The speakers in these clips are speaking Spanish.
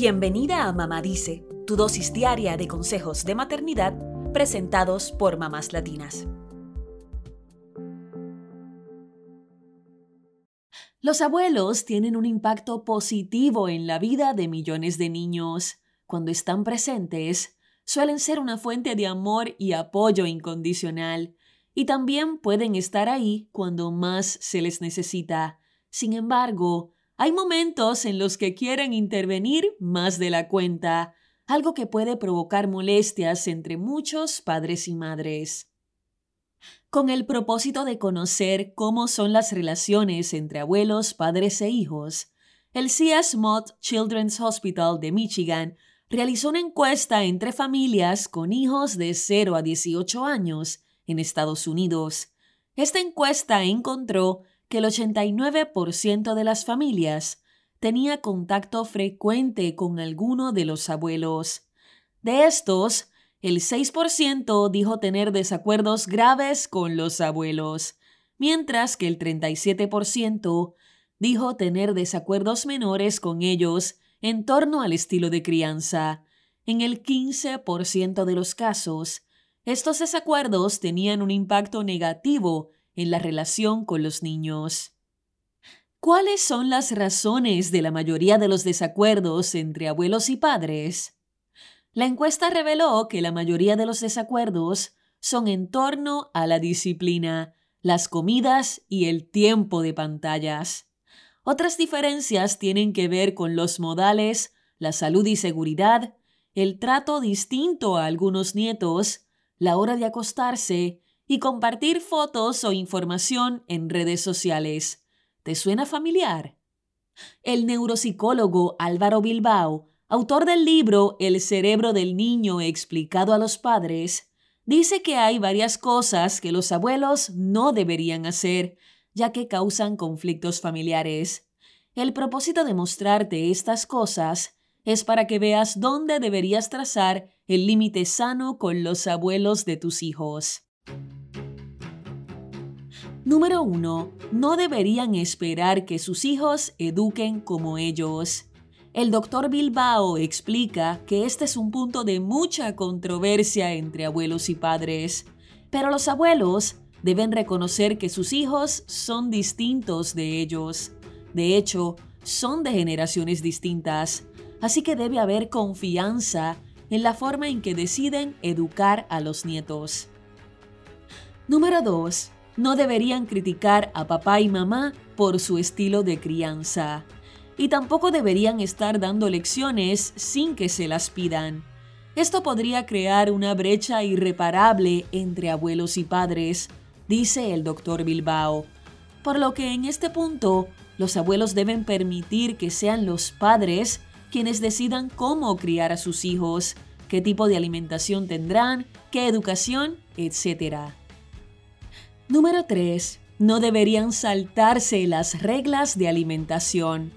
Bienvenida a Mamá Dice, tu dosis diaria de consejos de maternidad presentados por mamás latinas. Los abuelos tienen un impacto positivo en la vida de millones de niños. Cuando están presentes, suelen ser una fuente de amor y apoyo incondicional, y también pueden estar ahí cuando más se les necesita. Sin embargo, hay momentos en los que quieren intervenir más de la cuenta, algo que puede provocar molestias entre muchos padres y madres. Con el propósito de conocer cómo son las relaciones entre abuelos, padres e hijos, el CS Mott Children's Hospital de Michigan realizó una encuesta entre familias con hijos de 0 a 18 años en Estados Unidos. Esta encuesta encontró que el 89% de las familias tenía contacto frecuente con alguno de los abuelos. De estos, el 6% dijo tener desacuerdos graves con los abuelos, mientras que el 37% dijo tener desacuerdos menores con ellos en torno al estilo de crianza. En el 15% de los casos, estos desacuerdos tenían un impacto negativo en la relación con los niños. ¿Cuáles son las razones de la mayoría de los desacuerdos entre abuelos y padres? La encuesta reveló que la mayoría de los desacuerdos son en torno a la disciplina, las comidas y el tiempo de pantallas. Otras diferencias tienen que ver con los modales, la salud y seguridad, el trato distinto a algunos nietos, la hora de acostarse y compartir fotos o información en redes sociales. ¿Te suena familiar? El neuropsicólogo Álvaro Bilbao, autor del libro El cerebro del niño explicado a los padres, dice que hay varias cosas que los abuelos no deberían hacer, ya que causan conflictos familiares. El propósito de mostrarte estas cosas es para que veas dónde deberías trazar el límite sano con los abuelos de tus hijos. Número 1. No deberían esperar que sus hijos eduquen como ellos. El doctor Bilbao explica que este es un punto de mucha controversia entre abuelos y padres, pero los abuelos deben reconocer que sus hijos son distintos de ellos. De hecho, son de generaciones distintas, así que debe haber confianza en la forma en que deciden educar a los nietos. Número 2 no deberían criticar a papá y mamá por su estilo de crianza. Y tampoco deberían estar dando lecciones sin que se las pidan. Esto podría crear una brecha irreparable entre abuelos y padres, dice el doctor Bilbao. Por lo que en este punto, los abuelos deben permitir que sean los padres quienes decidan cómo criar a sus hijos, qué tipo de alimentación tendrán, qué educación, etc. Número 3. No deberían saltarse las reglas de alimentación.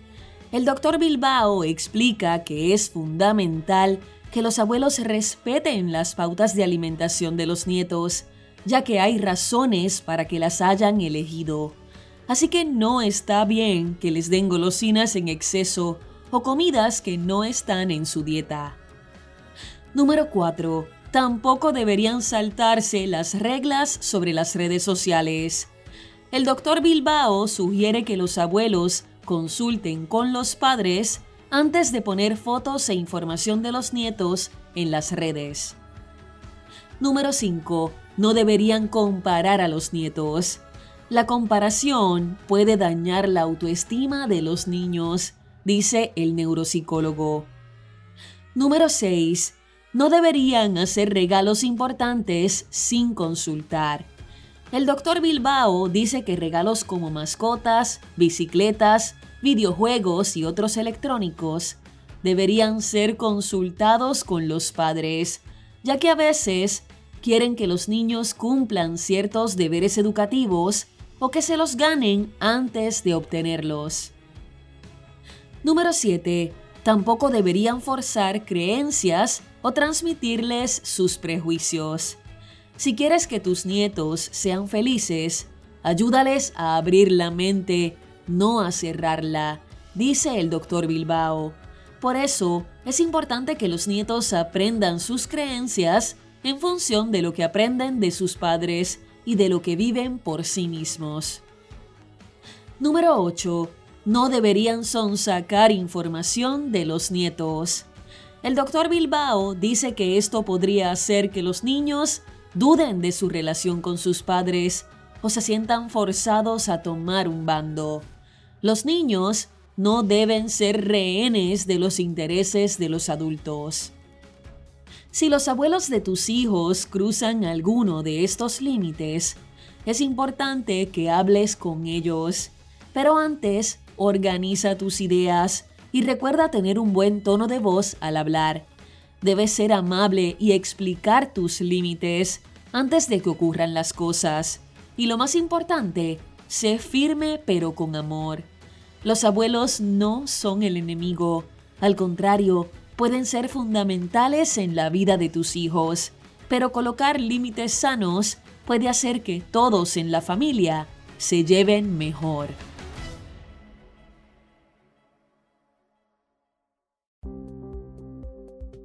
El doctor Bilbao explica que es fundamental que los abuelos respeten las pautas de alimentación de los nietos, ya que hay razones para que las hayan elegido. Así que no está bien que les den golosinas en exceso o comidas que no están en su dieta. Número 4 tampoco deberían saltarse las reglas sobre las redes sociales. El doctor Bilbao sugiere que los abuelos consulten con los padres antes de poner fotos e información de los nietos en las redes. Número 5. No deberían comparar a los nietos. La comparación puede dañar la autoestima de los niños, dice el neuropsicólogo. Número 6 no deberían hacer regalos importantes sin consultar. El doctor Bilbao dice que regalos como mascotas, bicicletas, videojuegos y otros electrónicos deberían ser consultados con los padres, ya que a veces quieren que los niños cumplan ciertos deberes educativos o que se los ganen antes de obtenerlos. Número 7. Tampoco deberían forzar creencias o transmitirles sus prejuicios. Si quieres que tus nietos sean felices, ayúdales a abrir la mente, no a cerrarla, dice el doctor Bilbao. Por eso, es importante que los nietos aprendan sus creencias en función de lo que aprenden de sus padres y de lo que viven por sí mismos. Número 8. No deberían sonsacar información de los nietos. El doctor Bilbao dice que esto podría hacer que los niños duden de su relación con sus padres o se sientan forzados a tomar un bando. Los niños no deben ser rehenes de los intereses de los adultos. Si los abuelos de tus hijos cruzan alguno de estos límites, es importante que hables con ellos, pero antes organiza tus ideas y recuerda tener un buen tono de voz al hablar. Debes ser amable y explicar tus límites antes de que ocurran las cosas. Y lo más importante, sé firme pero con amor. Los abuelos no son el enemigo, al contrario, pueden ser fundamentales en la vida de tus hijos, pero colocar límites sanos puede hacer que todos en la familia se lleven mejor.